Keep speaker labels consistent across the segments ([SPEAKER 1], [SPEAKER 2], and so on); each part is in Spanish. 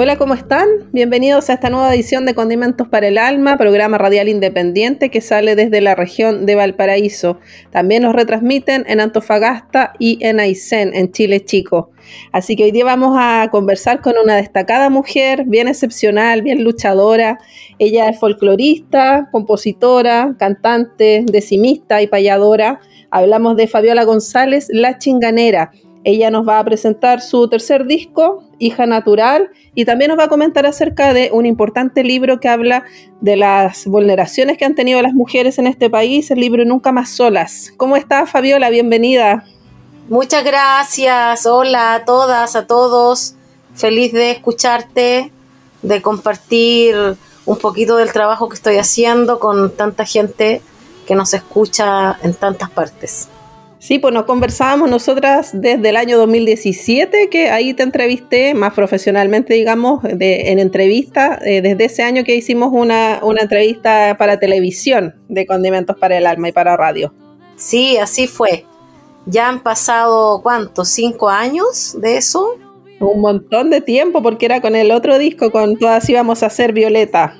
[SPEAKER 1] Hola, ¿cómo están? Bienvenidos a esta nueva edición de Condimentos para el Alma, programa radial independiente que sale desde la región de Valparaíso. También nos retransmiten en Antofagasta y en Aysén, en Chile Chico. Así que hoy día vamos a conversar con una destacada mujer, bien excepcional, bien luchadora. Ella es folclorista, compositora, cantante, decimista y payadora. Hablamos de Fabiola González, la chinganera ella nos va a presentar su tercer disco, Hija Natural, y también nos va a comentar acerca de un importante libro que habla de las vulneraciones que han tenido las mujeres en este país, el libro Nunca más solas. ¿Cómo está Fabiola? Bienvenida.
[SPEAKER 2] Muchas gracias. Hola a todas, a todos. Feliz de escucharte, de compartir un poquito del trabajo que estoy haciendo con tanta gente que nos escucha en tantas partes.
[SPEAKER 1] Sí, pues nos conversábamos nosotras desde el año 2017, que ahí te entrevisté más profesionalmente, digamos, en entrevista, eh, desde ese año que hicimos una, una entrevista para televisión de Condimentos para el Alma y para radio.
[SPEAKER 2] Sí, así fue. Ya han pasado, ¿cuántos? ¿Cinco años de eso?
[SPEAKER 1] Un montón de tiempo, porque era con el otro disco, con Todas íbamos a ser Violeta.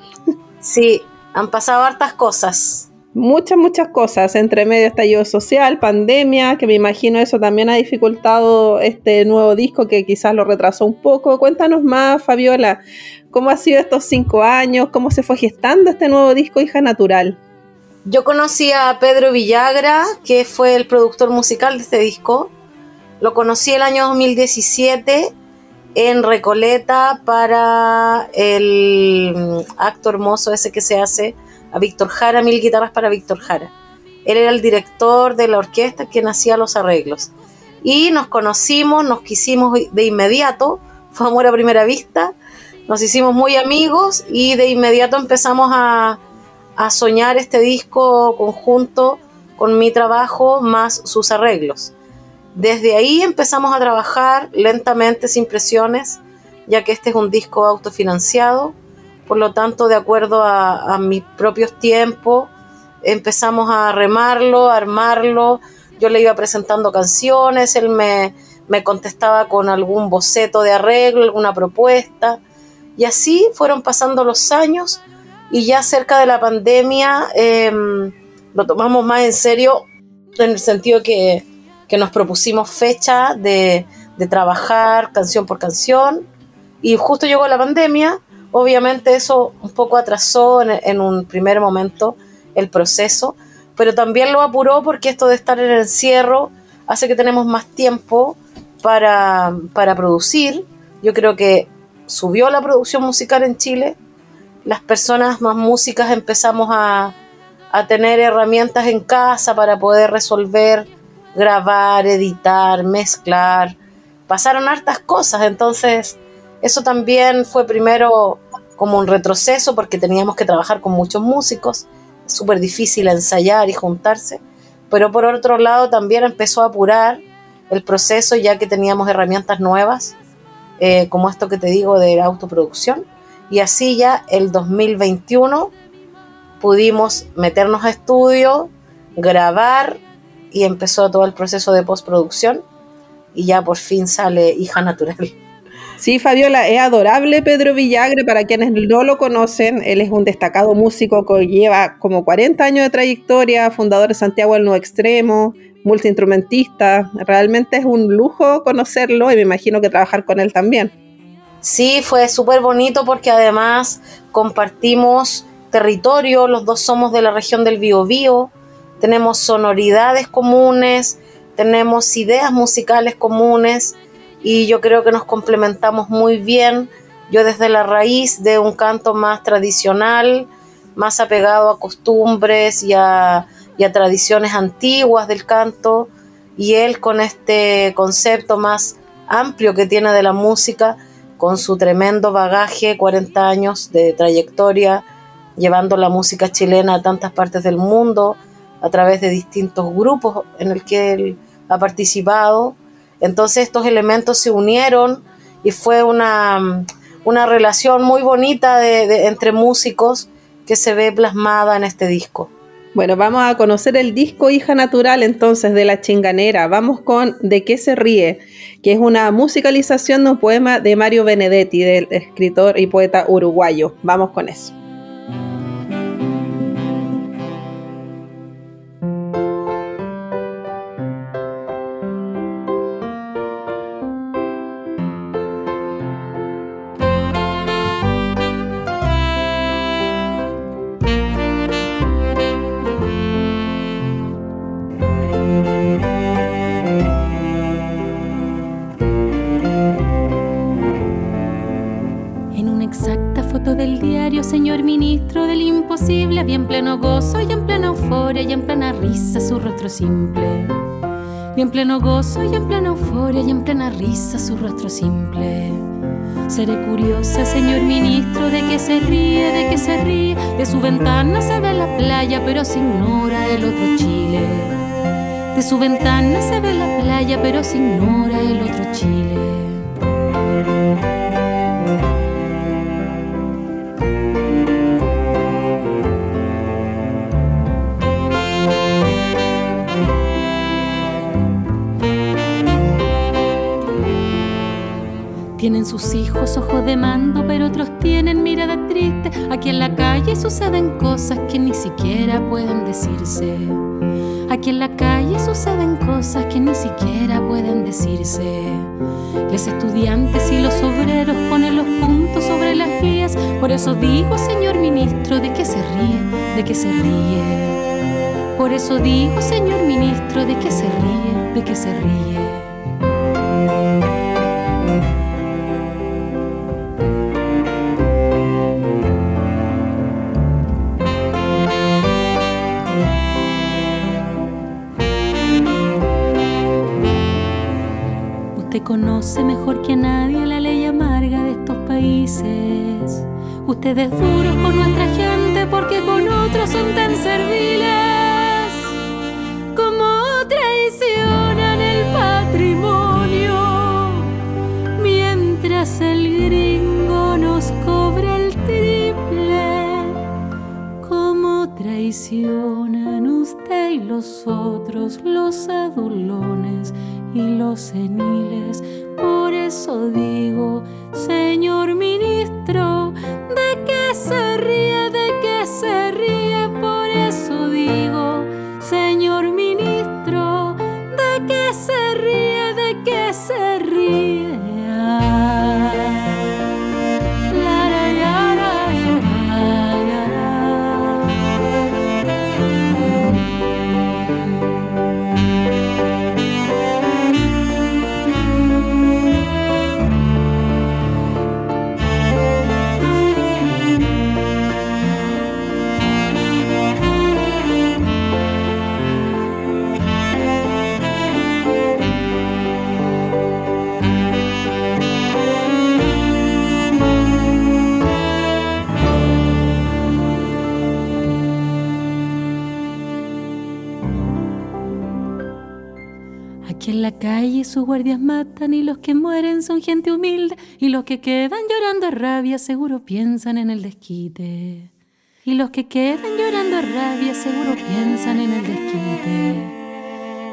[SPEAKER 2] Sí, han pasado hartas cosas
[SPEAKER 1] muchas, muchas cosas, entre medio estallido social, pandemia, que me imagino eso también ha dificultado este nuevo disco que quizás lo retrasó un poco. Cuéntanos más, Fabiola, ¿cómo ha sido estos cinco años? ¿Cómo se fue gestando este nuevo disco, Hija Natural?
[SPEAKER 2] Yo conocí a Pedro Villagra, que fue el productor musical de este disco. Lo conocí el año 2017 en Recoleta para el acto hermoso ese que se hace a Víctor Jara, mil guitarras para Víctor Jara. Él era el director de la orquesta que hacía los arreglos. Y nos conocimos, nos quisimos de inmediato, fue amor a primera vista, nos hicimos muy amigos y de inmediato empezamos a, a soñar este disco conjunto con mi trabajo más sus arreglos. Desde ahí empezamos a trabajar lentamente, sin presiones, ya que este es un disco autofinanciado por lo tanto, de acuerdo a, mis propios tiempos, empezamos a remarlo, a armarlo. Yo le iba presentando canciones, él me, contestaba con algún boceto de arreglo, alguna propuesta. Y así fueron pasando los años y ya cerca de la pandemia em, lo tomamos más en serio en el sentido que, nos propusimos fecha de, trabajar canción por canción y justo llegó la pandemia Obviamente eso un poco atrasó en, un primer momento el proceso, pero también lo apuró porque esto de estar en el encierro hace que tenemos más tiempo para, producir. Yo creo que subió la producción musical en Chile, las personas más músicas empezamos a, a tener herramientas en casa para poder resolver, grabar, editar, mezclar. Pasaron hartas cosas, entonces eso también fue primero como un retroceso porque teníamos que trabajar con muchos músicos, súper difícil ensayar y juntarse, pero por otro lado también empezó a apurar el proceso ya que teníamos herramientas nuevas, eh, como esto que te digo de la autoproducción, y así ya el 2021 pudimos meternos a estudio, grabar y empezó todo el proceso de postproducción. Y ya por fin sale Hija Natural.
[SPEAKER 1] Sí, Fabiola, es adorable Pedro Villagre. Para quienes no lo conocen, él es un destacado músico que lleva como 40 años de trayectoria, fundador de Santiago del Nuevo Extremo, multiinstrumentista. Realmente es un lujo conocerlo y me imagino que trabajar con él también.
[SPEAKER 2] Sí, fue súper bonito porque además compartimos territorio, los dos somos de la región del Biobío, tenemos sonoridades comunes, tenemos ideas musicales comunes y yo creo que nos complementamos muy bien. Yo desde la raíz de un canto más tradicional, más apegado a costumbres y a, tradiciones antiguas del canto, y él con este concepto más amplio que tiene de la música, con su tremendo bagaje, 40 años de trayectoria, llevando la música chilena a tantas partes del mundo a través de distintos grupos en el que él ha participado. Entonces estos elementos se unieron y fue una, una relación muy bonita entre músicos que se ve plasmada en este disco.
[SPEAKER 1] Bueno, vamos a conocer el disco Hija Natural entonces de La Chinganera. Vamos con De qué se ríe, que es una musicalización de un poema de Mario Benedetti, del escritor y poeta uruguayo. Vamos con eso.
[SPEAKER 3] Y en pleno gozo y en plena euforia y en plena risa su rostro simple. Seré curiosa, señor ministro, de que se ríe, de que se ríe. De su ventana se ve la playa, pero se ignora el otro Chile. De su ventana se ve la playa, pero se ignora el otro Chile. Ojos de mando, pero otros tienen mirada triste. Aquí en la calle suceden cosas que ni siquiera pueden decirse. Aquí en la calle suceden cosas que ni siquiera pueden decirse. Los estudiantes y los obreros ponen los puntos sobre las guías. Por eso digo, señor ministro, de qué se ríe, de qué se ríe. Por eso digo, señor ministro, de qué se ríe, de qué se ríe. Conoce mejor que nadie la ley amarga de estos países. Ustedes duros con nuestra gente porque con otros son tan serviles. Como traicionan el patrimonio mientras el gringo nos cobra el triple. Como traicionan usted y los otros, los adulones y los seniles. Por eso digo, calle sus guardias matan y los que mueren son gente humilde y los que quedan llorando a rabia seguro piensan en el desquite. Y los que quedan llorando a rabia seguro piensan en el desquite.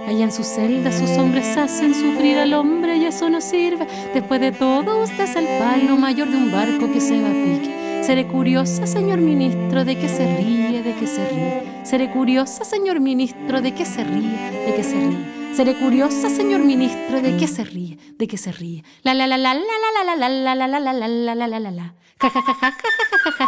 [SPEAKER 3] Allá en su celda sus hombres hacen sufrir al hombre y eso no sirve. Después de todo usted es el palo mayor de un barco que se va a pique. Seré curiosa, señor ministro, de que se ríe, de que se ríe. Seré curiosa, señor ministro, de que se ríe, de que se ríe. Seré curiosa, señor ministro, de qué se ríe, de qué se ríe. La la la la la la la la la la la la la la la la la la. Ja ja ja ja ja ja ja ja ja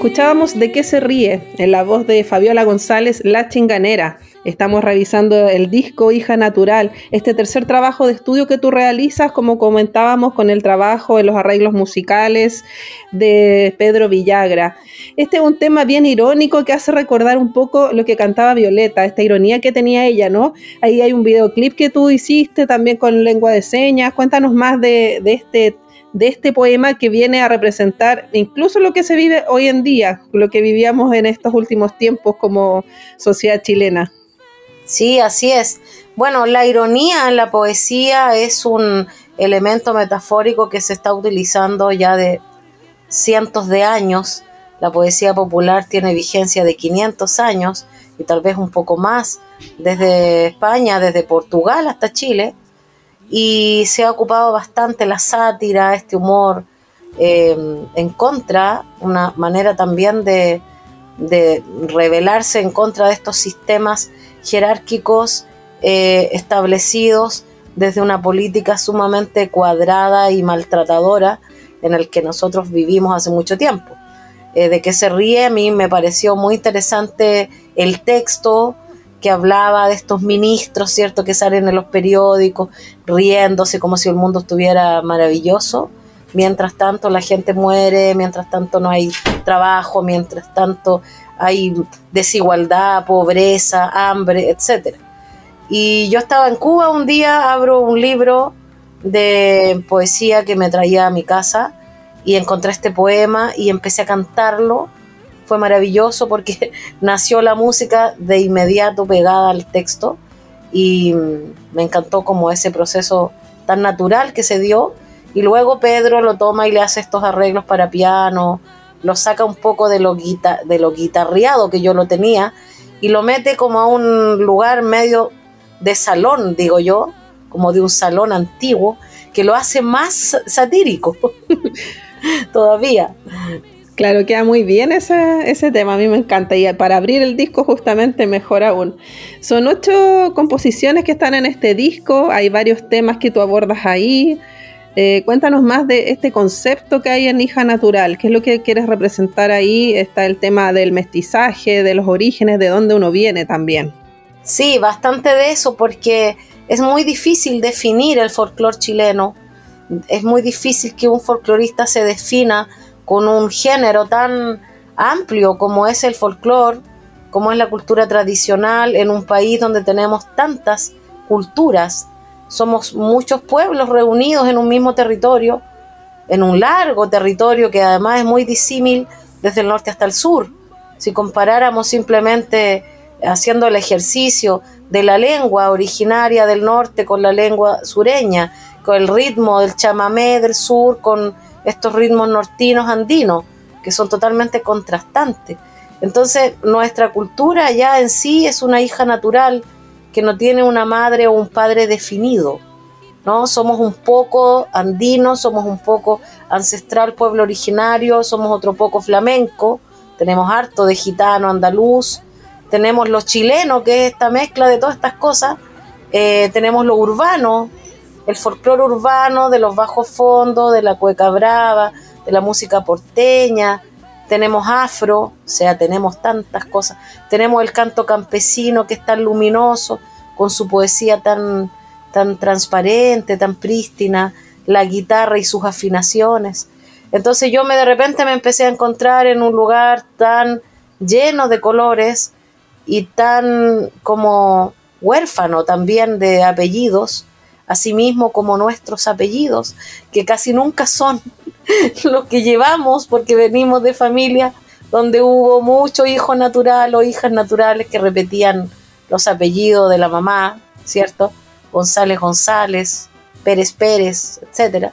[SPEAKER 1] escuchábamos De qué se ríe, en la voz de Fabiola González, La Chinganera. Estamos revisando el disco Hija Natural, este tercer trabajo de estudio que tú realizas, como comentábamos, con el trabajo en los arreglos musicales de Pedro Villagra. Este es un tema bien irónico que hace recordar un poco lo que cantaba Violeta, esta ironía que tenía ella, ¿no? Ahí hay un videoclip que tú hiciste también con lengua de señas. Cuéntanos más de, de este de este poema que viene a representar incluso lo que se vive hoy en día, lo que vivíamos en estos últimos tiempos como sociedad chilena.
[SPEAKER 2] Sí, así es. Bueno, la ironía en la poesía es un elemento metafórico que se está utilizando ya de cientos de años. La poesía popular tiene vigencia de 500 años y tal vez un poco más, desde España, desde Portugal hasta Chile y se ha ocupado bastante la sátira, este humor eh, en contra, una manera también de, de, rebelarse en contra de estos sistemas jerárquicos eh, establecidos desde una política sumamente cuadrada y maltratadora en el que nosotros vivimos hace mucho tiempo. Eh, de que se ríe, a mí me pareció muy interesante el texto, que hablaba de estos ministros, ¿cierto?, que salen en los periódicos riéndose como si el mundo estuviera maravilloso. Mientras tanto la gente muere, mientras tanto no hay trabajo, mientras tanto hay desigualdad, pobreza, hambre, etc. Y yo estaba en Cuba un día, abro un libro de poesía que me traía a mi casa y encontré este poema y empecé a cantarlo fue maravilloso porque nació la música de inmediato pegada al texto y mm, me encantó como ese proceso tan natural que se dio y luego Pedro lo toma y le hace estos arreglos para piano, lo saca un poco de lo, de lo guitarreado que yo lo tenía y lo mete como a un lugar medio de salón, digo yo, como de un salón antiguo, que lo hace más satírico todavía.
[SPEAKER 1] Claro, queda muy bien ese, ese tema, a mí me encanta. Y para abrir el disco justamente mejor aún. Son ocho composiciones que están en este disco, hay varios temas que tú abordas ahí. Eh, cuéntanos más de este concepto que hay en Hija Natural, qué es lo que quieres representar ahí. Está el tema del mestizaje, de los orígenes, de dónde uno viene también.
[SPEAKER 2] Sí, bastante de eso, porque es muy difícil definir el folclore chileno. Es muy difícil que un folclorista se defina con un género tan amplio como es el folclore, como es la cultura tradicional en un país donde tenemos tantas culturas. Somos muchos pueblos reunidos en un mismo territorio, en un largo territorio que además es muy disímil desde el norte hasta el sur. Si comparáramos simplemente haciendo el ejercicio de la lengua originaria del norte con la lengua sureña, con el ritmo del chamamé del sur, con estos ritmos nortinos andinos, que son totalmente contrastantes. Entonces, nuestra cultura ya en sí es una hija natural que no tiene una madre o un padre definido. ¿no? Somos un poco andinos, somos un poco ancestral pueblo originario, somos otro poco flamenco, tenemos harto de gitano, andaluz, tenemos los chilenos, que es esta mezcla de todas estas cosas, eh, tenemos lo urbano, el folclore urbano de los bajos fondos, de la cueca brava, de la música porteña, tenemos afro, o sea, tenemos tantas cosas, tenemos el canto campesino que es tan luminoso, con su poesía tan, tan transparente, tan prístina, la guitarra y sus afinaciones. Entonces yo me de repente me empecé a encontrar en un lugar tan lleno de colores y tan como huérfano también de apellidos, asimismo como nuestros apellidos, que casi nunca son los que llevamos porque venimos de familias donde hubo mucho hijo natural o hijas naturales que repetían los apellidos de la mamá, ¿cierto? González González, Pérez Pérez, etc.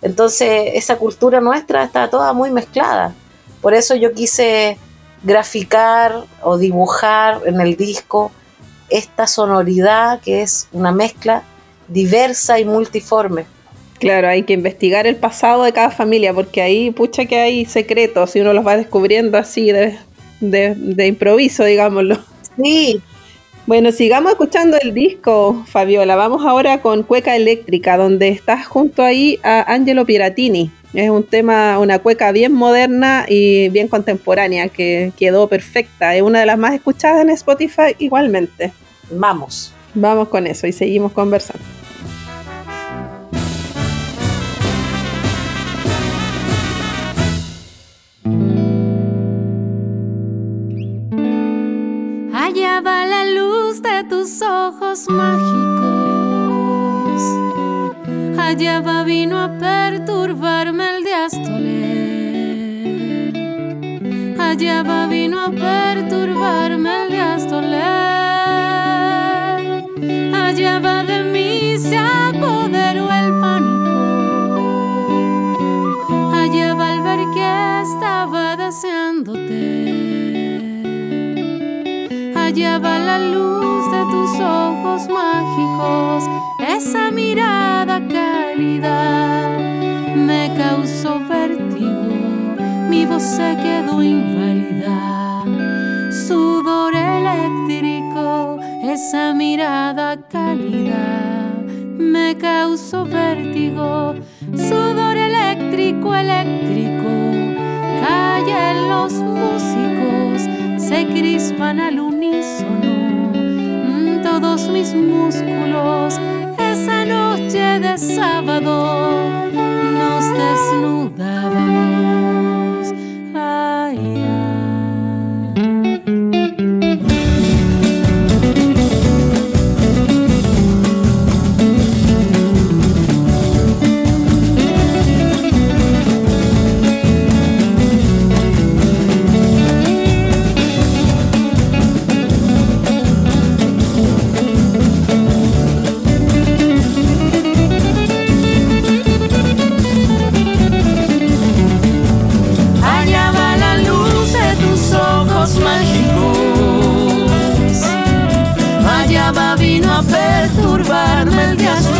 [SPEAKER 2] Entonces esa cultura nuestra está toda muy mezclada. Por eso yo quise graficar o dibujar en el disco esta sonoridad que es una mezcla diversa y multiforme.
[SPEAKER 1] Claro, hay que investigar el pasado de cada familia, porque ahí, pucha que hay secretos y uno los va descubriendo así de, de, improviso, digámoslo.
[SPEAKER 2] Sí.
[SPEAKER 1] Bueno, sigamos escuchando el disco, Fabiola. Vamos ahora con Cueca Eléctrica, donde estás junto ahí a Angelo Piratini. Es un tema, una cueca bien moderna y bien contemporánea que quedó perfecta. Es una de las más escuchadas en Spotify igualmente.
[SPEAKER 2] Vamos.
[SPEAKER 1] Vamos con eso y seguimos conversando.
[SPEAKER 3] Allá va la luz de tus ojos mágicos. Allá va vino a perturbarme el diástole. Allá va vino a perturbarme el diástole. Allá va de mí se apoderó el pánico. Allá va al ver que estaba deseándote. Allá va la luz de tus ojos mágicos, esa mirada cálida me causó vértigo, mi voz se quedó inválida, sudor eléctrico, esa mirada me causó vértigo, sudor eléctrico, eléctrico, callen los músicos se crispan al unísono todos mis músculos. Esa noche de sábado nos desnudábamos. Perturbarme el diástole.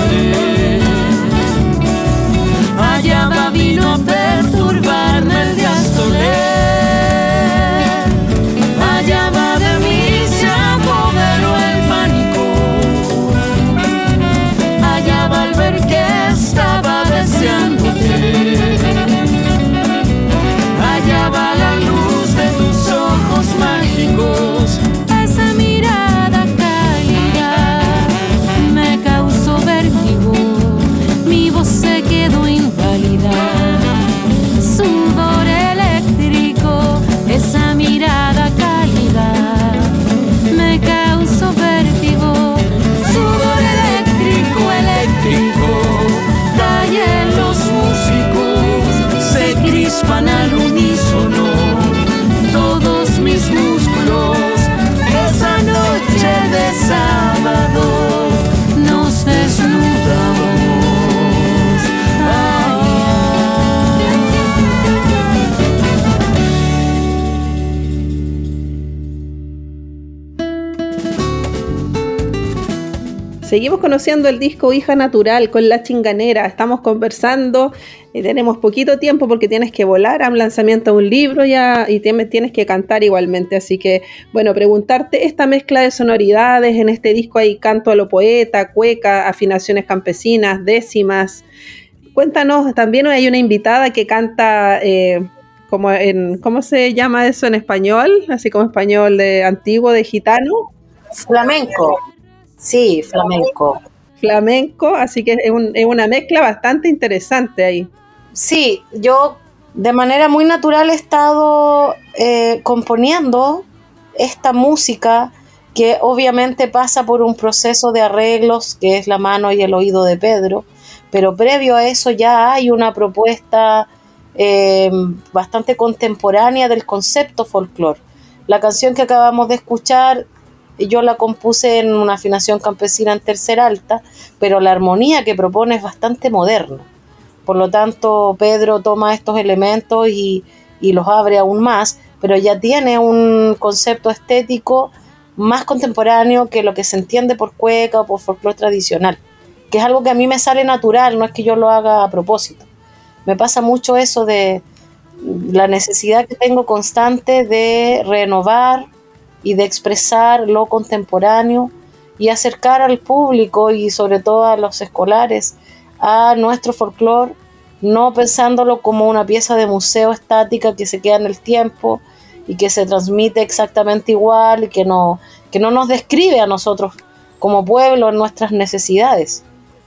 [SPEAKER 1] Seguimos conociendo el disco Hija Natural con La Chinganera. Estamos conversando, y tenemos poquito tiempo porque tienes que volar a un lanzamiento de un libro ya y tienes, tienes que cantar igualmente. Así que, bueno, preguntarte esta mezcla de sonoridades. En este disco hay canto a lo poeta, cueca, afinaciones campesinas, décimas. Cuéntanos, también hay una invitada que canta... eh, como en, ¿Cómo se llama eso en español? Así como español de antiguo, de gitano.
[SPEAKER 2] Flamenco. Sí, flamenco.
[SPEAKER 1] flamenco, así que es, un- es una mezcla bastante interesante ahí.
[SPEAKER 2] Sí, yo de manera muy natural he estado eh, componiendo esta música que obviamente pasa por un proceso de arreglos que es la mano y el oído de Pedro, pero previo a eso ya hay una propuesta eh, bastante contemporánea del concepto folclore. La canción que acabamos de escuchar yo la compuse en una afinación campesina en tercer alta, pero la armonía que propone es bastante moderna. Por lo tanto, Pedro toma estos elementos y, y los abre aún más, pero ya tiene un concepto estético más contemporáneo que lo que se entiende por cueca o por folclore tradicional, que es algo que a mí me sale natural, no es que yo lo haga a propósito. Me pasa mucho eso de la necesidad que tengo constante de renovar y de expresar lo contemporáneo y acercar al público y sobre todo a los escolares a nuestro folclore no pensándolo como una pieza de museo estática que se queda en el tiempo y que se transmite exactamente igual y que no, que no nos describe a nosotros como pueblo en nuestras necesidades.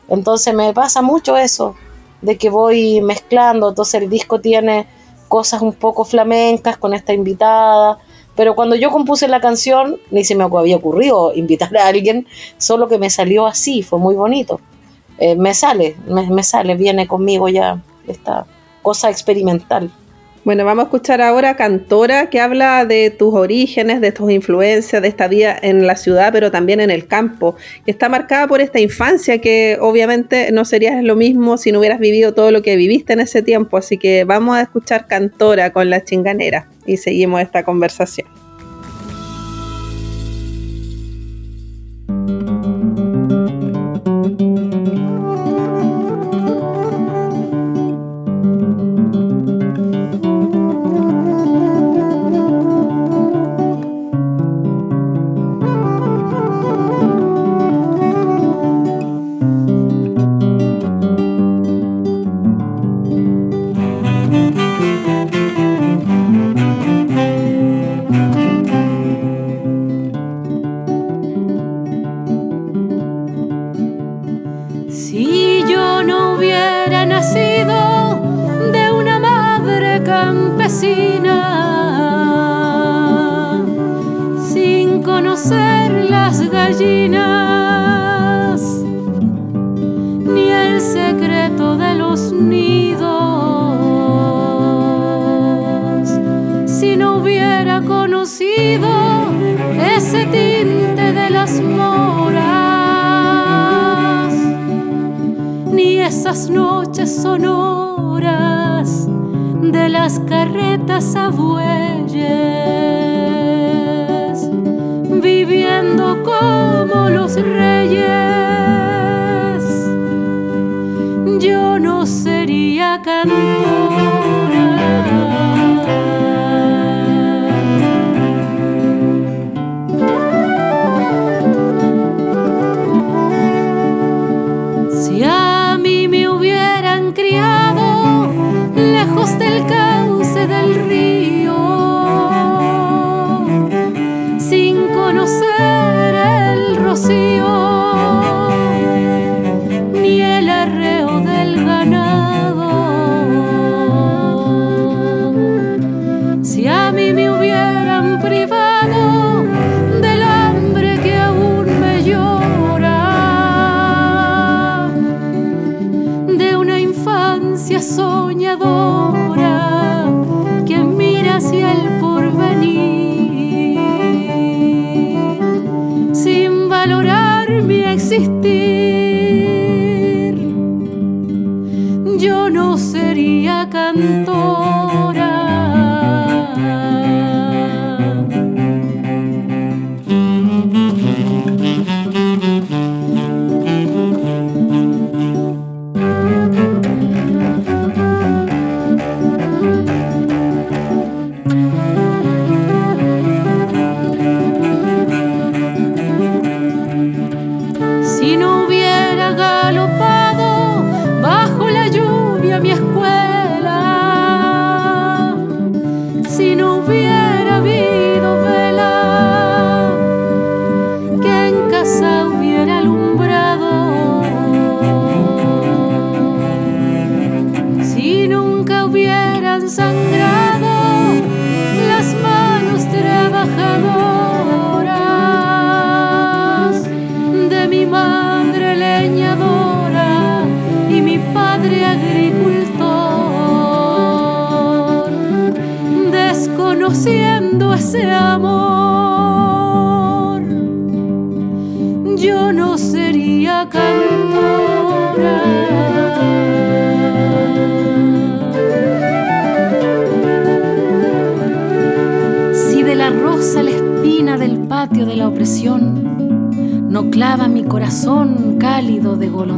[SPEAKER 2] Entonces me pasa mucho eso, de que voy mezclando, entonces el disco tiene cosas un poco flamencas con esta invitada, pero cuando yo compuse la canción ni se me había ocurrido invitar a alguien, solo que me salió así, fue muy bonito. Eh, me sale, me, me sale, viene conmigo ya esta cosa experimental.
[SPEAKER 3] Bueno, vamos a escuchar ahora Cantora, que habla de tus orígenes, de tus influencias, de esta vida en la ciudad, pero también en el campo, que está marcada por esta infancia que obviamente no serías lo mismo si no hubieras vivido todo lo que viviste en ese tiempo. Así que vamos a escuchar Cantora con la chinganera y seguimos esta conversación. But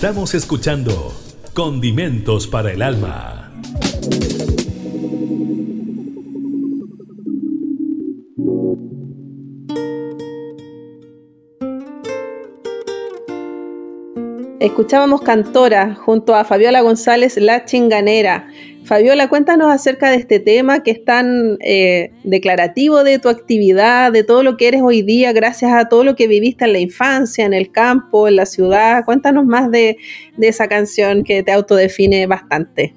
[SPEAKER 4] Estamos escuchando Condimentos para el Alma.
[SPEAKER 1] Escuchábamos Cantora junto a Fabiola González, La Chinganera. Fabiola, cuéntanos acerca de este tema que es tan eh, declarativo de tu actividad, de todo lo que eres hoy día, gracias a todo lo que viviste en la infancia, en el campo, en la ciudad. Cuéntanos más de, de esa canción que te autodefine bastante.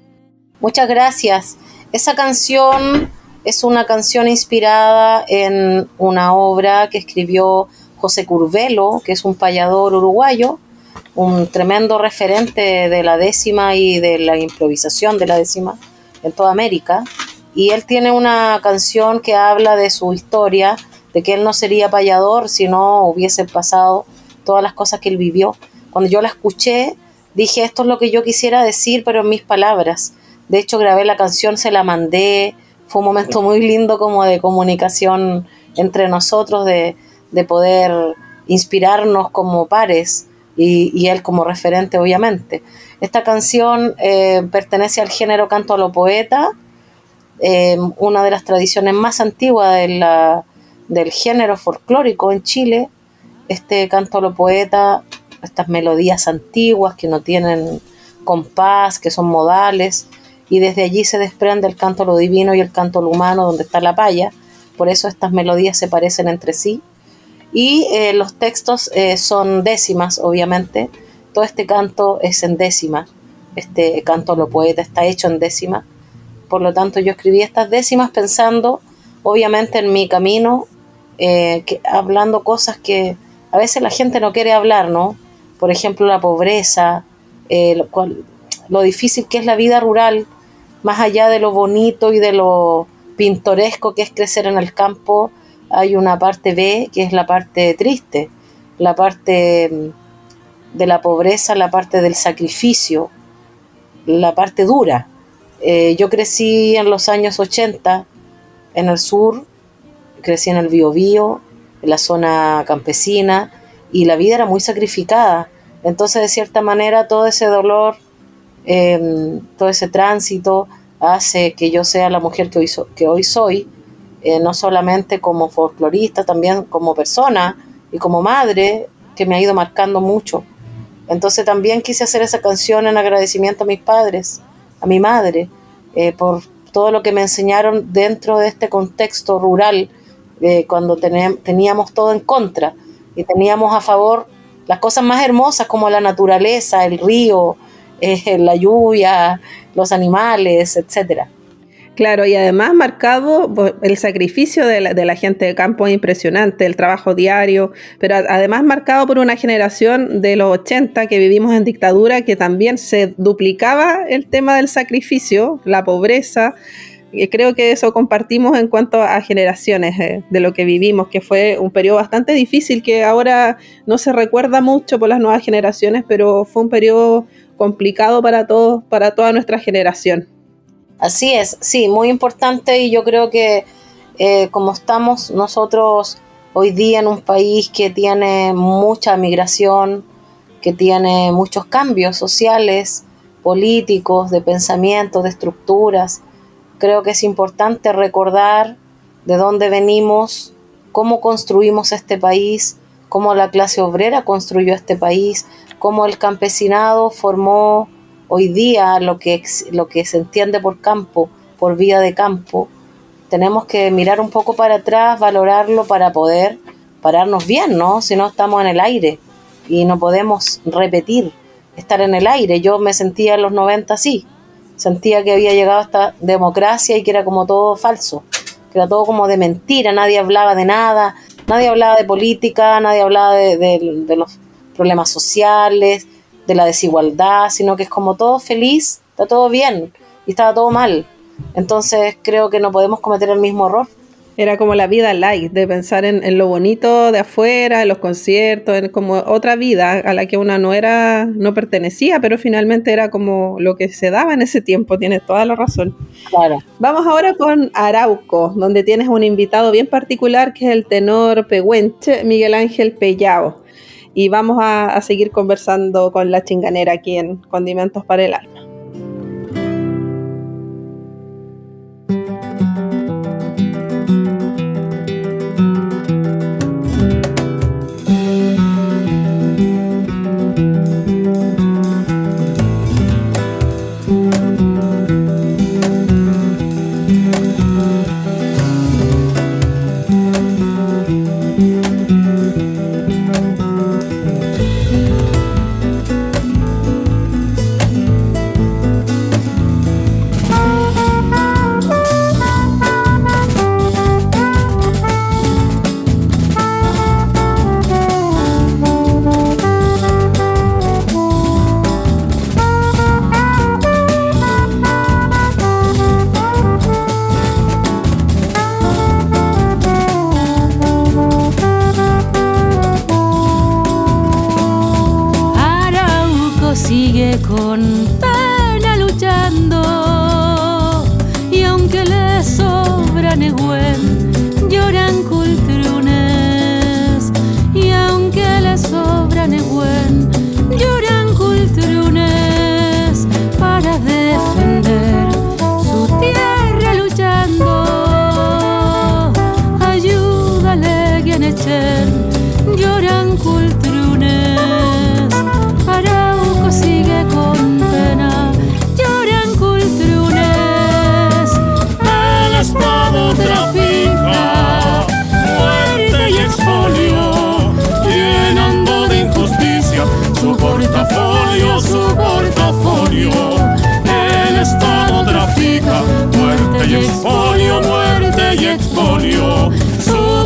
[SPEAKER 2] Muchas gracias. Esa canción es una canción inspirada en una obra que escribió José Curvelo, que es un payador uruguayo, un tremendo referente de la décima y de la improvisación de la décima en toda América. Y él tiene una canción que habla de su historia, de que él no sería payador si no hubiese pasado todas las cosas que él vivió. Cuando yo la escuché, dije, esto es lo que yo quisiera decir, pero en mis palabras. De hecho, grabé la canción, se la mandé. Fue un momento muy lindo como de comunicación entre nosotros, de, de poder inspirarnos como pares y, él como referente, obviamente. Esta canción eh, pertenece al género canto a lo poeta, eh, una de las tradiciones más antiguas del género folclórico en Chile. Este canto a lo poeta, estas melodías antiguas que no tienen compás, que son modales, y desde allí se desprende el canto a lo divino y el canto a lo humano, donde está la paya. Por eso estas melodías se parecen entre sí. Y eh, los textos eh, son décimas, obviamente. Todo este canto es en décima. Este canto lo poeta está hecho en décima. Por lo tanto, yo escribí estas décimas pensando, obviamente, en mi camino, eh, que, hablando cosas que a veces la gente no quiere hablar, ¿no? Por ejemplo, la pobreza, lo difícil que es la vida rural, más allá de lo bonito y de lo pintoresco que es crecer en el campo, hay una parte B que es la parte triste, la parte mm, de la pobreza, la parte del sacrificio, la parte dura. Eh, yo crecí en los años 80 en el sur, crecí en el Biobío, en la zona campesina, y la vida era muy sacrificada. Entonces, de cierta manera, todo ese dolor, eh, todo ese tránsito, hace que yo sea la mujer que hoy soy, eh, no solamente como folclorista, también como persona y como madre, que me ha ido marcando mucho. Entonces también quise hacer esa canción en agradecimiento a mis padres, a mi madre, eh, por todo lo que me enseñaron dentro de este contexto rural, eh, cuando teníamos todo en contra y teníamos a favor las cosas más hermosas como la naturaleza, el río, eh, la lluvia, los animales, etcétera.
[SPEAKER 1] Claro, y además marcado el sacrificio de la, de la gente de campo es impresionante, el trabajo diario, pero además marcado por una generación de los 80 que vivimos en dictadura que también se duplicaba el tema del sacrificio, la pobreza. Y creo que eso compartimos en cuanto a generaciones eh, de lo que vivimos, que fue un periodo bastante difícil que ahora no se recuerda mucho por las nuevas generaciones, pero fue un periodo complicado para todos, para toda nuestra generación.
[SPEAKER 2] Así es, sí, muy importante y yo creo que eh, como estamos nosotros hoy día en un país que tiene mucha migración, que tiene muchos cambios sociales, políticos, de pensamientos, de estructuras. Creo que es importante recordar de dónde venimos, cómo construimos este país, cómo la clase obrera construyó este país, cómo el campesinado formó hoy día lo que, lo que se entiende por campo, por vida de campo. Tenemos que mirar un poco para atrás, valorarlo para poder pararnos bien, ¿no? Si no estamos en el aire y no podemos repetir estar en el aire. Yo me sentía en los 90 así, sentía que había llegado esta democracia y que era como todo falso, que era todo como de mentira, nadie hablaba de nada, nadie hablaba de política, nadie hablaba de, los problemas sociales, de la desigualdad, sino que es como todo feliz, está todo bien y estaba todo mal. Entonces creo que no podemos cometer el mismo error.
[SPEAKER 1] Era como la vida light, de pensar en, lo bonito de afuera, en los conciertos, en como otra vida a la que una no era, no pertenecía, pero finalmente era como lo que se daba en ese tiempo, tienes toda la razón.
[SPEAKER 2] Claro.
[SPEAKER 1] Vamos ahora con Arauco, donde tienes un invitado bien particular que es el tenor pehuenche Miguel Ángel Pellao. Y vamos a, seguir conversando con la chinganera aquí en Condimentos para el Alma.
[SPEAKER 3] sigue con pena luchando. Y aunque le sobran egüen, lloran cultrunes y aunque le sobran egüen, Και έτσι έτσι έτσι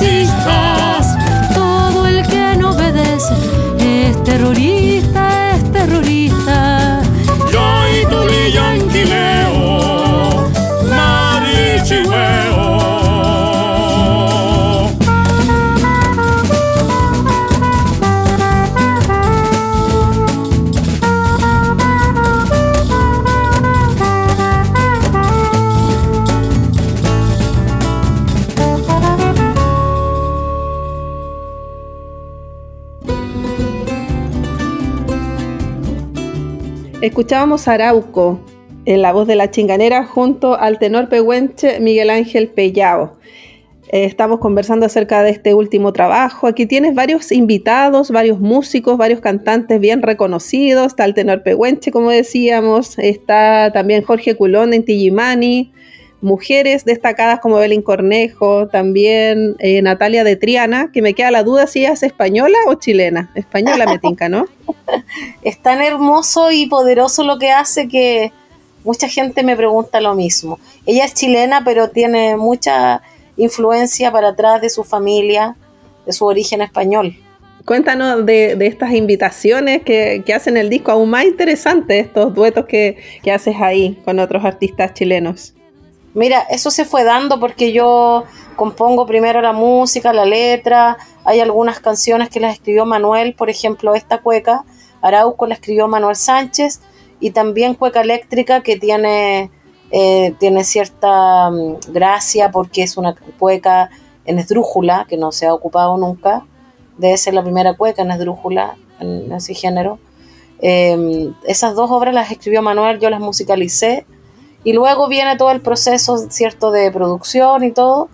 [SPEAKER 3] έτσι έτσι
[SPEAKER 1] Escuchábamos a Arauco en la voz de la chinganera junto al tenor pehuenche Miguel Ángel Pellao. Eh, estamos conversando acerca de este último trabajo. Aquí tienes varios invitados, varios músicos, varios cantantes bien reconocidos. Está el tenor pehuenche, como decíamos. Está también Jorge Culón en Tijimani mujeres destacadas como Belén Cornejo, también eh, Natalia de Triana, que me queda la duda si es española o chilena. Española me ¿no?
[SPEAKER 2] es tan hermoso y poderoso lo que hace que mucha gente me pregunta lo mismo. Ella es chilena, pero tiene mucha influencia para atrás de su familia, de su origen español.
[SPEAKER 1] Cuéntanos de, estas invitaciones que, hacen el disco aún más interesante, estos duetos que haces ahí con otros artistas chilenos.
[SPEAKER 2] Mira, eso se fue dando porque yo compongo primero la música, la letra, hay algunas canciones que las escribió Manuel, por ejemplo, esta cueca, Arauco la escribió Manuel Sánchez, y también cueca eléctrica que tiene, eh, tiene cierta mm, gracia porque es una cueca en esdrújula, que no se ha ocupado nunca, debe ser la primera cueca en esdrújula, en ese género. Em, esas dos obras las escribió Manuel, yo las musicalicé, y luego viene todo el proceso, ¿cierto?, de producción y todo,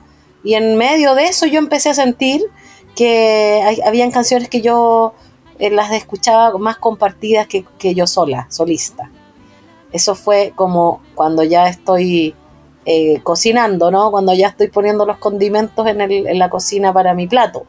[SPEAKER 2] y en medio de eso yo empecé a sentir que hay, habían canciones que yo eh, las escuchaba más compartidas que, yo sola, solista. Eso fue como cuando ya estoy eh, cocinando, ¿no? Cuando ya estoy poniendo los condimentos en, el, en, la cocina para mi plato.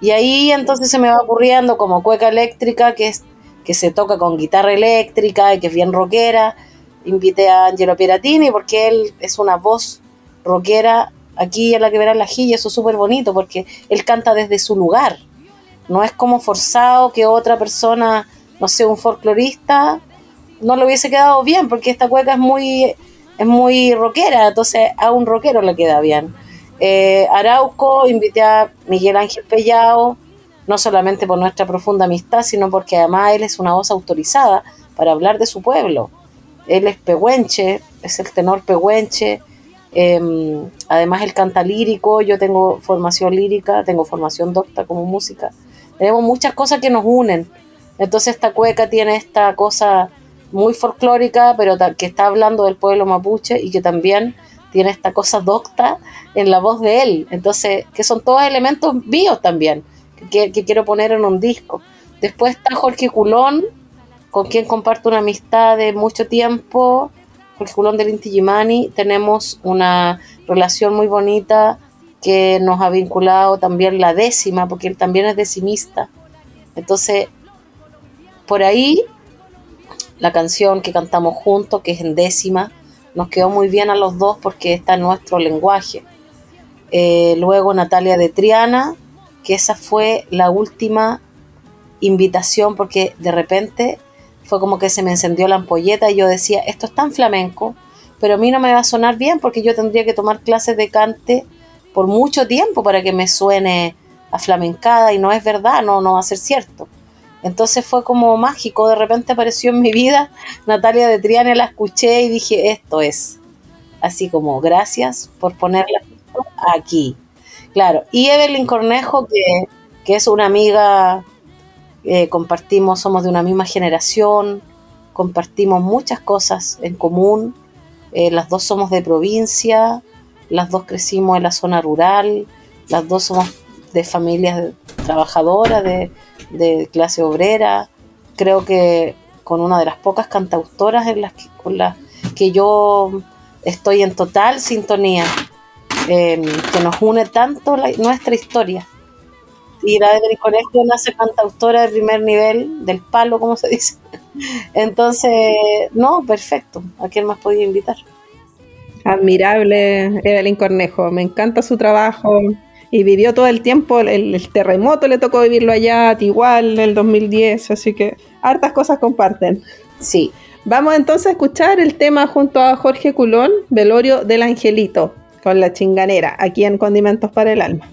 [SPEAKER 2] Y ahí entonces se me va ocurriendo como cueca eléctrica, que, es, que se toca con guitarra eléctrica y que es bien rockera. Invité a Angelo Piratini porque él es una voz rockera aquí en la que verán la Gilla, eso es súper bonito porque él canta desde su lugar. No es como forzado que otra persona, no sé, un folclorista, no le hubiese quedado bien, porque esta cueca es muy, es muy rockera, entonces a un rockero le queda bien. Eh, Arauco, invité a Miguel Ángel Pellao, no solamente por nuestra profunda amistad, sino porque además él es una voz autorizada para hablar de su pueblo. Él es pehuenche, es el tenor pehuenche, em, además él canta lírico, yo tengo formación lírica, tengo formación docta como música. Tenemos muchas cosas que nos unen. Entonces esta cueca tiene esta cosa muy folclórica, pero que está hablando del pueblo mapuche y que también tiene esta cosa docta en la voz de él. Entonces, que son todos elementos míos también, que, quiero poner en un disco. Después está Jorge Culón, con quien comparto una amistad de mucho tiempo. Jorge Culón del Inti Gimani. Tenemos una relación muy bonita que nos ha vinculado también la décima, porque él también es decimista. Entonces, por ahí la canción que cantamos juntos, que es en décima, nos quedó muy bien a los dos porque está en nuestro lenguaje. Eh, luego Natalia de Triana, que esa fue la última invitación porque de repente fue como que se me encendió la ampolleta y yo decía, esto es tan flamenco, pero a mí no me va a sonar bien porque yo tendría que tomar clases de cante por mucho tiempo para que me suene a flamencada y no es verdad, no, no va a ser cierto. Entonces fue como mágico, de repente apareció en mi vida Natalia de Triana, la escuché y dije, esto es. Así como, gracias por ponerla aquí. Claro, y Evelyn Cornejo, que, es una amiga, eh, compartimos, somos de una misma generación, compartimos muchas cosas en común, eh, las dos somos de provincia, las dos crecimos en la zona rural, las dos somos de familias trabajadoras, de clase obrera, creo que con una de las pocas cantautoras en las con las que yo estoy en total sintonía, em, que nos une tanto nuestra historia. Y la de Colegio nace cantautora de primer nivel, del palo, como se dice. Entonces, no, perfecto. ¿A quién más podía invitar?
[SPEAKER 1] Admirable Evelyn Cornejo, me encanta su trabajo y vivió todo el tiempo, el, terremoto le tocó vivirlo allá, igual en el 2010, así que hartas cosas comparten.
[SPEAKER 2] Sí.
[SPEAKER 1] Vamos entonces a escuchar el tema junto a Jorge Culón, Velorio del Angelito, con la chinganera, aquí en Condimentos para el Alma.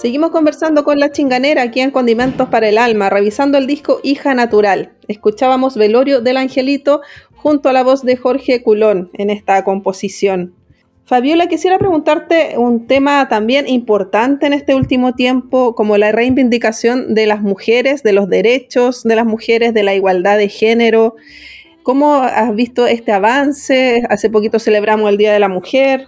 [SPEAKER 1] Seguimos conversando con la chinganera aquí en Condimentos para el Alma, revisando el disco Hija Natural. Escuchábamos Velorio del Angelito junto a la voz de Jorge Culón en esta composición. Fabiola, quisiera preguntarte un tema también importante en este último tiempo, como la reivindicación de las mujeres, de los derechos de las mujeres, de la igualdad de género. ¿Cómo has visto este avance? Hace poquito celebramos el Día de la Mujer.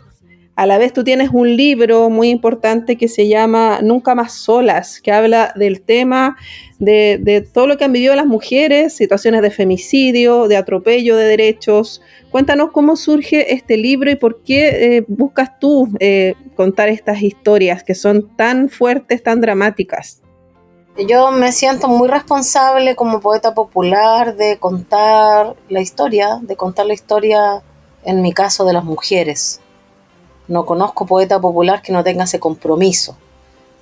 [SPEAKER 1] A la vez tú tienes un libro muy importante que se llama Nunca más solas, que habla del tema de, todo lo que han vivido las mujeres, situaciones de femicidio, de atropello de derechos. Cuéntanos cómo surge este libro y por qué eh, buscas tú eh, contar estas historias que son tan fuertes, tan dramáticas.
[SPEAKER 2] Yo me siento muy responsable como poeta popular de contar la historia, de contar la historia en mi caso de las mujeres. No conozco poeta popular que no tenga ese compromiso.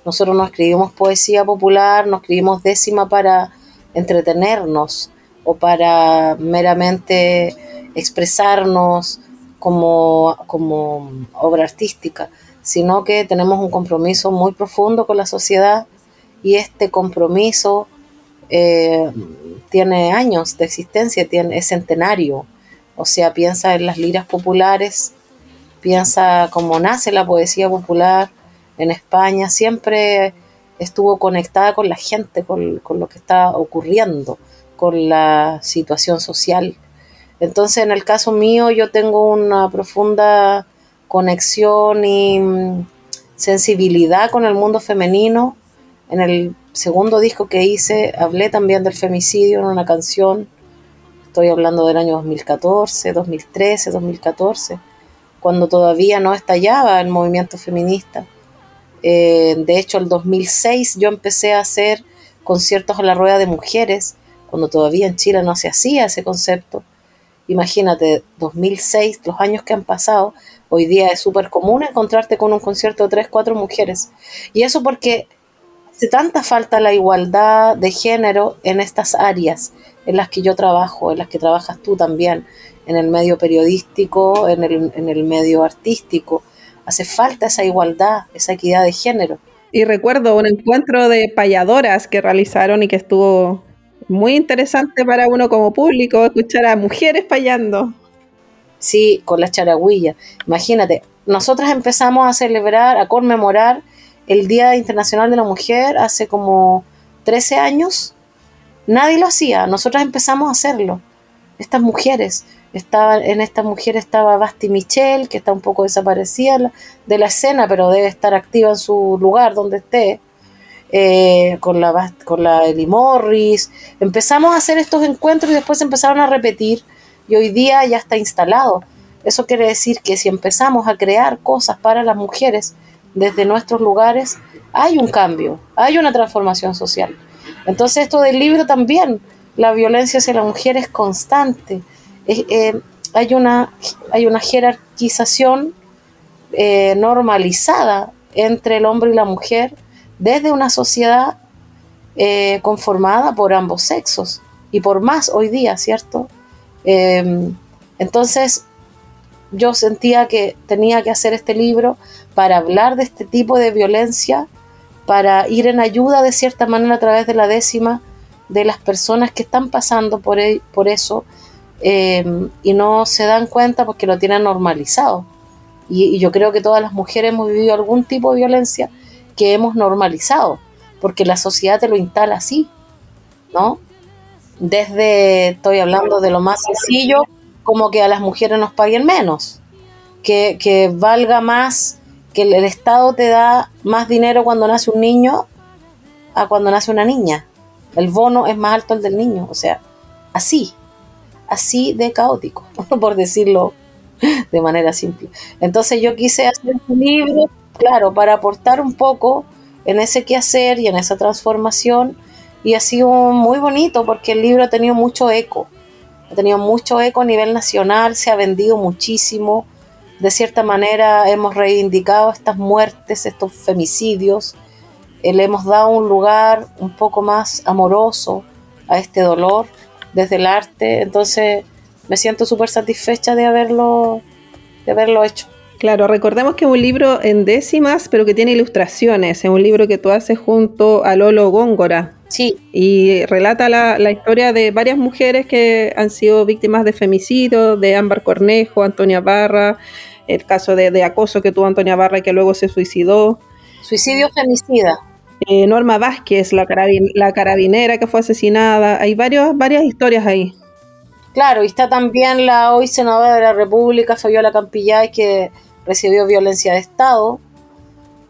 [SPEAKER 2] Nosotros no escribimos poesía popular, no escribimos décima para entretenernos o para meramente expresarnos como, como obra artística, sino que tenemos un compromiso muy profundo con la sociedad y este compromiso eh, tiene años de existencia, tiene, es centenario. O sea, piensa en las liras populares, piensa cómo nace la poesía popular en España, siempre estuvo conectada con la gente, con, con lo que está ocurriendo, con la situación social. Entonces, en el caso mío, yo tengo una profunda conexión y mm, sensibilidad con el mundo femenino en el segundo disco que hice hablé también del femicidio en una canción. Estoy hablando del año 2014, 2013, 2014, cuando todavía no estallaba el movimiento feminista. Eh, de hecho, el 2006 yo empecé a hacer conciertos a la rueda de mujeres, cuando todavía en Chile no se hacía ese concepto. Imagínate, 2006, los años que han pasado, Hoy día es súper común encontrarte con un concierto de tres, cuatro mujeres. Y eso porque hace tanta falta la igualdad de género en estas áreas en las que yo trabajo, en las que trabajas tú también, en el medio periodístico, en el, en el medio artístico. Hace falta esa igualdad, esa equidad de género.
[SPEAKER 1] Y recuerdo un encuentro de payadoras que realizaron y que estuvo muy interesante para uno como público escuchar a mujeres payando.
[SPEAKER 2] Sí, con las charagüillas. Imagínate, nosotras empezamos a celebrar, a conmemorar el Día Internacional de la Mujer hace como 13 años. Nadie lo hacía, nosotras empezamos a hacerlo. Estas mujeres, estaba, en estas mujeres estaba Basti Michel, que está un poco desaparecida de la escena, pero debe estar activa en su lugar donde esté. Eh, con, la, con la Eli Morris. Empezamos a hacer estos encuentros y después empezaron a repetir y hoy día ya está instalado. Eso quiere decir que si empezamos a crear cosas para las mujeres desde nuestros lugares, hay un cambio, hay una transformación social. Entonces esto del libro también, la violencia hacia la mujer es constante. Eh, hay, una, hay una jerarquización eh, normalizada entre el hombre y la mujer desde una sociedad eh, conformada por ambos sexos y por más hoy día, ¿cierto? Em, entonces yo sentía que tenía que hacer este libro para hablar de este tipo de violencia, para ir en ayuda de cierta manera a través de la décima de las personas que están pasando por, e, por eso em, y no se dan cuenta porque lo tienen normalizado. Y, yo creo que todas las mujeres hemos vivido algún tipo de violencia que hemos normalizado, porque la sociedad te lo instala así, ¿no? desde, estoy hablando de lo más sencillo, como que a las mujeres nos paguen menos, que, que valga más, que el, Estado te da más dinero cuando nace un niño a cuando nace una niña. El bono es más alto el del niño, o sea, así, así de caótico, por decirlo de manera simple. Entonces yo quise hacer un libro, claro, para aportar un poco en ese quehacer y en esa transformación y ha sido muy bonito porque el libro ha tenido mucho eco, ha tenido mucho eco a nivel nacional, se ha vendido muchísimo, de cierta manera hemos reivindicado estas muertes, estos femicidios, eh, le hemos dado un lugar un poco más amoroso a este dolor desde el arte, entonces me siento súper satisfecha de haberlo, de haberlo hecho.
[SPEAKER 1] Claro, recordemos que es un libro en décimas, pero que tiene ilustraciones. Es un libro que tú haces junto a Lolo Góngora.
[SPEAKER 2] Sí.
[SPEAKER 1] Y relata la, historia de varias mujeres que han sido víctimas de femicidio, de Ámbar Cornejo, Antonia Barra, el caso de, acoso que tuvo Antonia Barra y que luego se suicidó.
[SPEAKER 2] Suicidio femicida.
[SPEAKER 1] Eh, Norma Vázquez, la, carabinera que fue asesinada. Hay varias historias ahí.
[SPEAKER 2] Claro, y está también la hoy senadora de la República, Fabiola Campillay, que recibió violencia de Estado,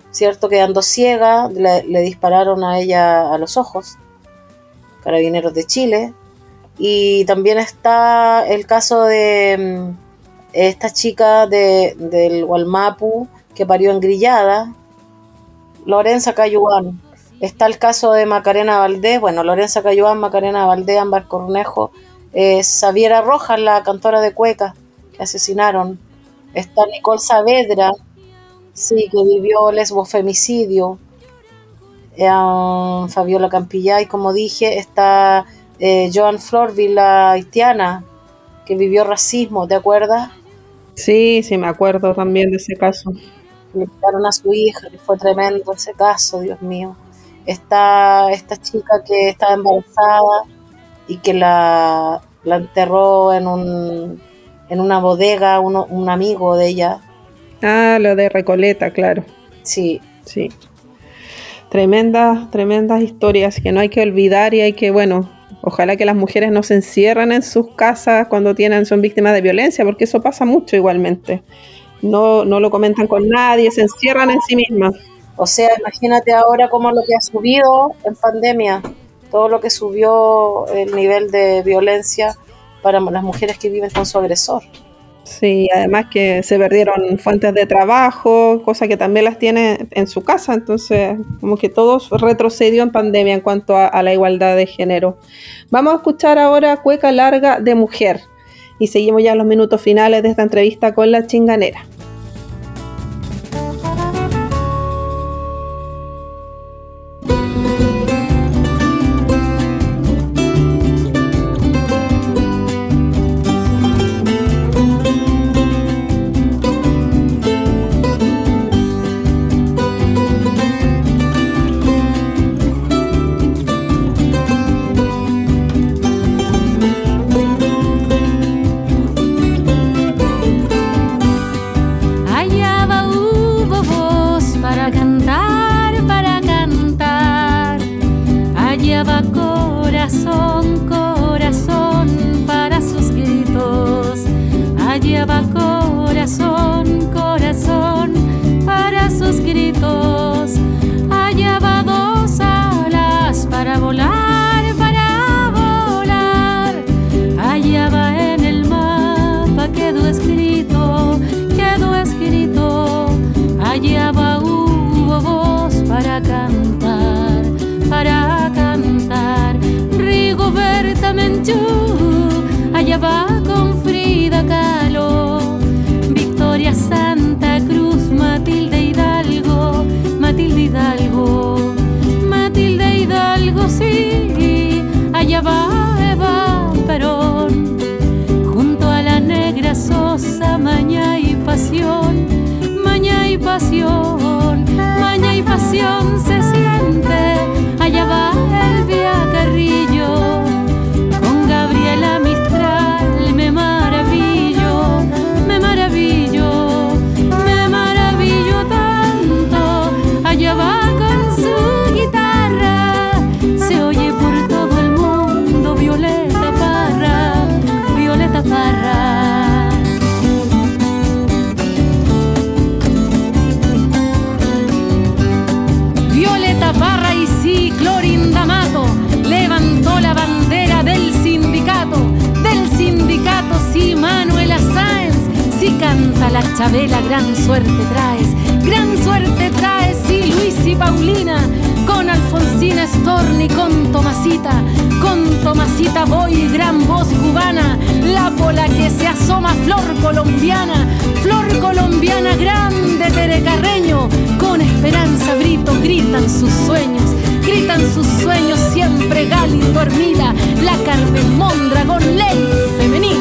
[SPEAKER 2] ¿cierto? Quedando ciega, le, dispararon a ella a los ojos, carabineros de Chile. Y también está el caso de mm, esta chica de, del Gualmapu que parió en Grillada, Lorenza Cayuán. Está el caso de Macarena Valdés, bueno, Lorenza Cayuán, Macarena Valdés, Ámbar Cornejo, eh, Xaviera Rojas, la cantora de cueca, que asesinaron Está Nicole Saavedra, sí, que vivió lesbofemicidio. Eh, Fabiola Campillay, como dije, está eh, Joan Florville, la haitiana, que vivió racismo, ¿te acuerdas?
[SPEAKER 1] Sí, sí, me acuerdo también de ese caso.
[SPEAKER 2] Le quitaron a su hija, que fue tremendo ese caso, Dios mío. Está esta chica que estaba embarazada y que la, la enterró en un en una bodega un amigo de ella.
[SPEAKER 1] Ah, lo de Recoleta, claro.
[SPEAKER 2] Sí.
[SPEAKER 1] Sí. Tremendas, tremendas historias que no hay que olvidar y hay que, bueno, ojalá que las mujeres no se encierren en sus casas cuando tienen, son víctimas de violencia, porque eso pasa mucho igualmente. No, no lo comentan con nadie, se encierran en sí mismas.
[SPEAKER 2] O sea, imagínate ahora cómo lo que ha subido en pandemia, todo lo que subió el nivel de violencia para las mujeres que viven con su agresor.
[SPEAKER 1] Sí, además que se perdieron fuentes de trabajo, cosa que también las tiene en su casa, entonces como que todo retrocedió en pandemia en cuanto a, la igualdad de género. Vamos a escuchar ahora Cueca Larga de Mujer y seguimos ya los minutos finales de esta entrevista con la chinganera.
[SPEAKER 3] Canta la Chabela, gran suerte traes, gran suerte traes, sí, Luis y Paulina, con Alfonsina Storni, con Tomasita, con Tomasita voy, gran voz cubana, la pola que se asoma, flor colombiana, flor colombiana grande, Tere Carreño, con esperanza grito, gritan sus sueños, gritan sus sueños siempre Gali dormida, la Carmen Mondragón, ley femenina.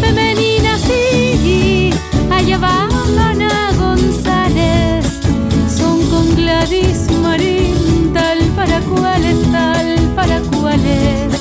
[SPEAKER 3] Femenina, sí, allá va Ana González, son con Gladys Marín, tal para cuáles, tal para cuáles,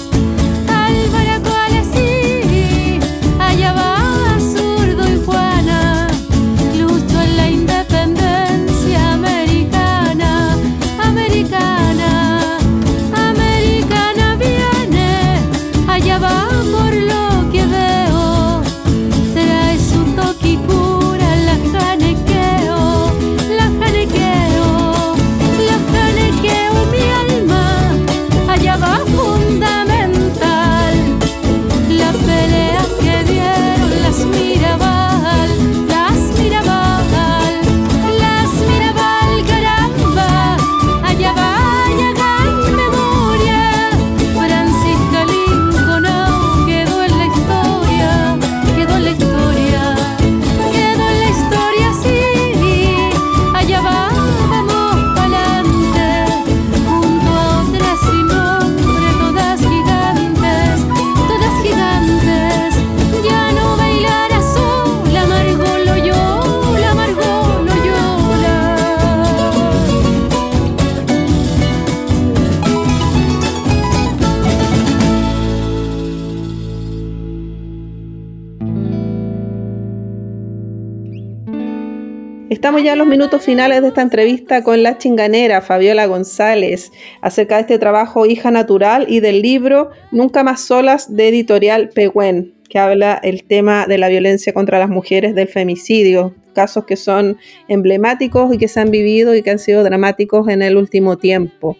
[SPEAKER 1] Estamos ya en los minutos finales de esta entrevista con la chinganera Fabiola González acerca de este trabajo Hija Natural y del libro Nunca más solas de editorial Pehuen, que habla el tema de la violencia contra las mujeres, del femicidio, casos que son emblemáticos y que se han vivido y que han sido dramáticos en el último tiempo.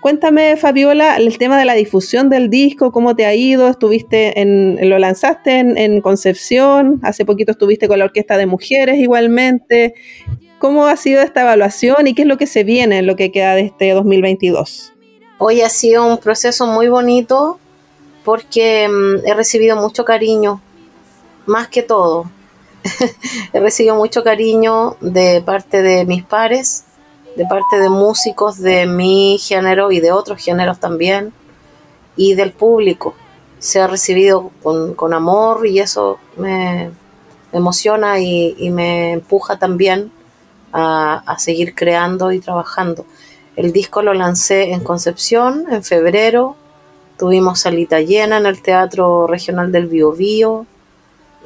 [SPEAKER 1] Cuéntame, Fabiola, el tema de la difusión del disco, cómo te ha ido, estuviste en, lo lanzaste en, en Concepción, hace poquito estuviste con la Orquesta de Mujeres igualmente. ¿Cómo ha sido esta evaluación y qué es lo que se viene en lo que queda de este 2022?
[SPEAKER 2] Hoy ha sido un proceso muy bonito porque mm, he recibido mucho cariño, más que todo. he recibido mucho cariño de parte de mis pares, de parte de músicos de mi género y de otros géneros también, y del público. Se ha recibido con, amor y eso me, emociona y, me empuja también a, seguir creando y trabajando. El disco lo lancé en Concepción en febrero. Tuvimos salita llena en el Teatro Regional del Biobío.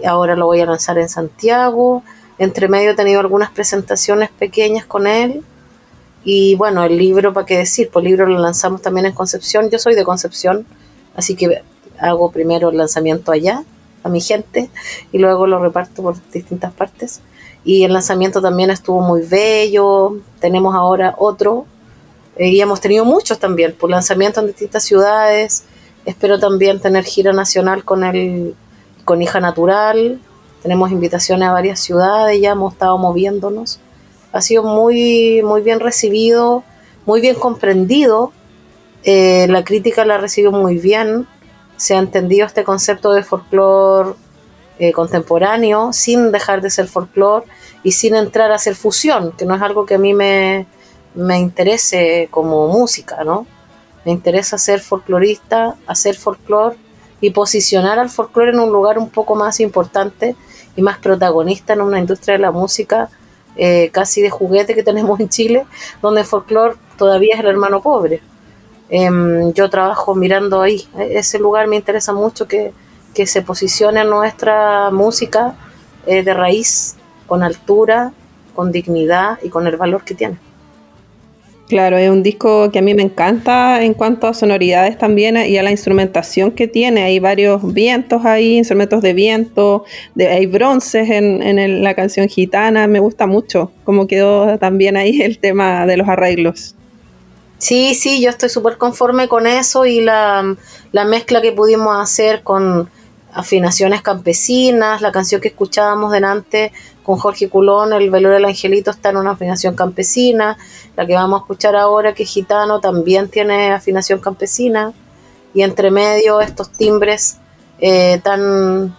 [SPEAKER 2] Ahora lo voy a lanzar en Santiago. Entre medio he tenido algunas presentaciones pequeñas con él. Y bueno, el libro, ¿para qué decir? Pues el libro lo lanzamos también en Concepción. Yo soy de Concepción, así que hago primero el lanzamiento allá, a mi gente y luego lo reparto por distintas partes. Y el lanzamiento también estuvo muy bello. Tenemos ahora otro eh, y hemos tenido muchos también, por lanzamiento en distintas ciudades. Espero también tener gira nacional con el con Hija Natural. Tenemos invitaciones a varias ciudades, ya hemos estado moviéndonos. Ha sido muy, muy bien recibido, muy bien comprendido. Eh, la crítica la ha recibido muy bien. Se ha entendido este concepto de folclore eh, contemporáneo sin dejar de ser folclore y sin entrar a hacer fusión, que no es algo que a mí me, me interese como música, ¿no? Me interesa ser folclorista, hacer folclore y posicionar al folclore en un lugar un poco más importante y más protagonista en una industria de la música eh, casi de juguete que tenemos en Chile, donde el folclore todavía es el hermano pobre. Em, yo trabajo mirando ahí, e-, ese lugar me interesa mucho que, que se posicione nuestra música eh, de raíz, con altura, con dignidad y con el valor que tiene.
[SPEAKER 1] Claro, es un disco que a mí me encanta en cuanto a sonoridades también y a la instrumentación que tiene. Hay varios vientos ahí, instrumentos de viento, de, hay bronces en, la canción gitana. Me gusta mucho cómo quedó también ahí el tema de los arreglos.
[SPEAKER 2] Sí, sí, yo estoy súper conforme con eso y la, la mezcla que pudimos hacer con afinaciones campesinas, la canción que escuchábamos delante con Jorge Culón, El Velor del Angelito está en una afinación campesina, la que vamos a escuchar ahora, que es gitano, también tiene afinación campesina, y entre medio estos timbres eh, tan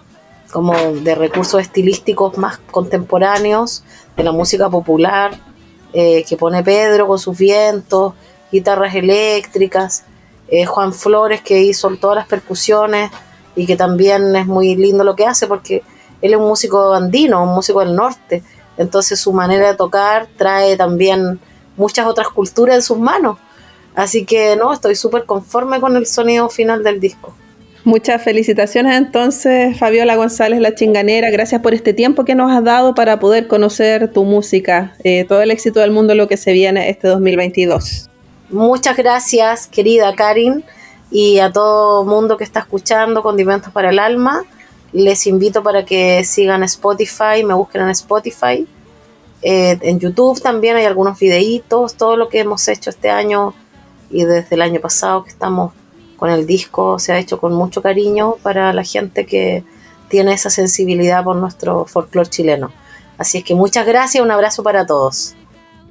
[SPEAKER 2] como de recursos estilísticos más contemporáneos, de la música popular, eh, que pone Pedro con sus vientos, guitarras eléctricas, eh, Juan Flores que hizo todas las percusiones y que también es muy lindo lo que hace porque él es un músico andino, un músico del norte, entonces su manera de tocar trae también muchas otras culturas en sus manos. Así que no, estoy súper conforme con el sonido final del disco.
[SPEAKER 1] Muchas felicitaciones entonces, Fabiola González La Chinganera. Gracias por este tiempo que nos has dado para poder conocer tu música. Eh, todo el éxito del mundo lo que se viene este 2022.
[SPEAKER 2] Muchas gracias, querida Karin, y a todo mundo que está escuchando Condimentos para el Alma les invito para que sigan Spotify, me busquen en Spotify. Eh, en YouTube también hay algunos videitos, todo lo que hemos hecho este año y desde el año pasado que estamos con el disco se ha hecho con mucho cariño para la gente que tiene esa sensibilidad por nuestro folclore chileno. Así es que muchas gracias, un abrazo para todos.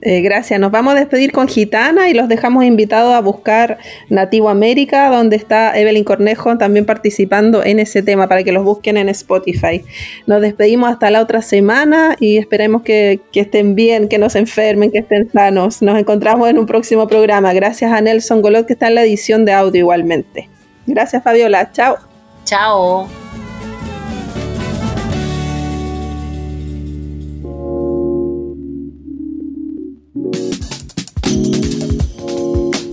[SPEAKER 1] Eh, gracias. Nos vamos a despedir con Gitana y los dejamos invitados a buscar Nativo América, donde está Evelyn Cornejo también participando en ese tema para que los busquen en Spotify. Nos despedimos hasta la otra semana y esperemos que, estén bien, que no se enfermen, que estén sanos. Nos encontramos en un próximo programa. Gracias a Nelson Golot que está en la edición de audio igualmente. Gracias Fabiola. Chao.
[SPEAKER 2] Chao.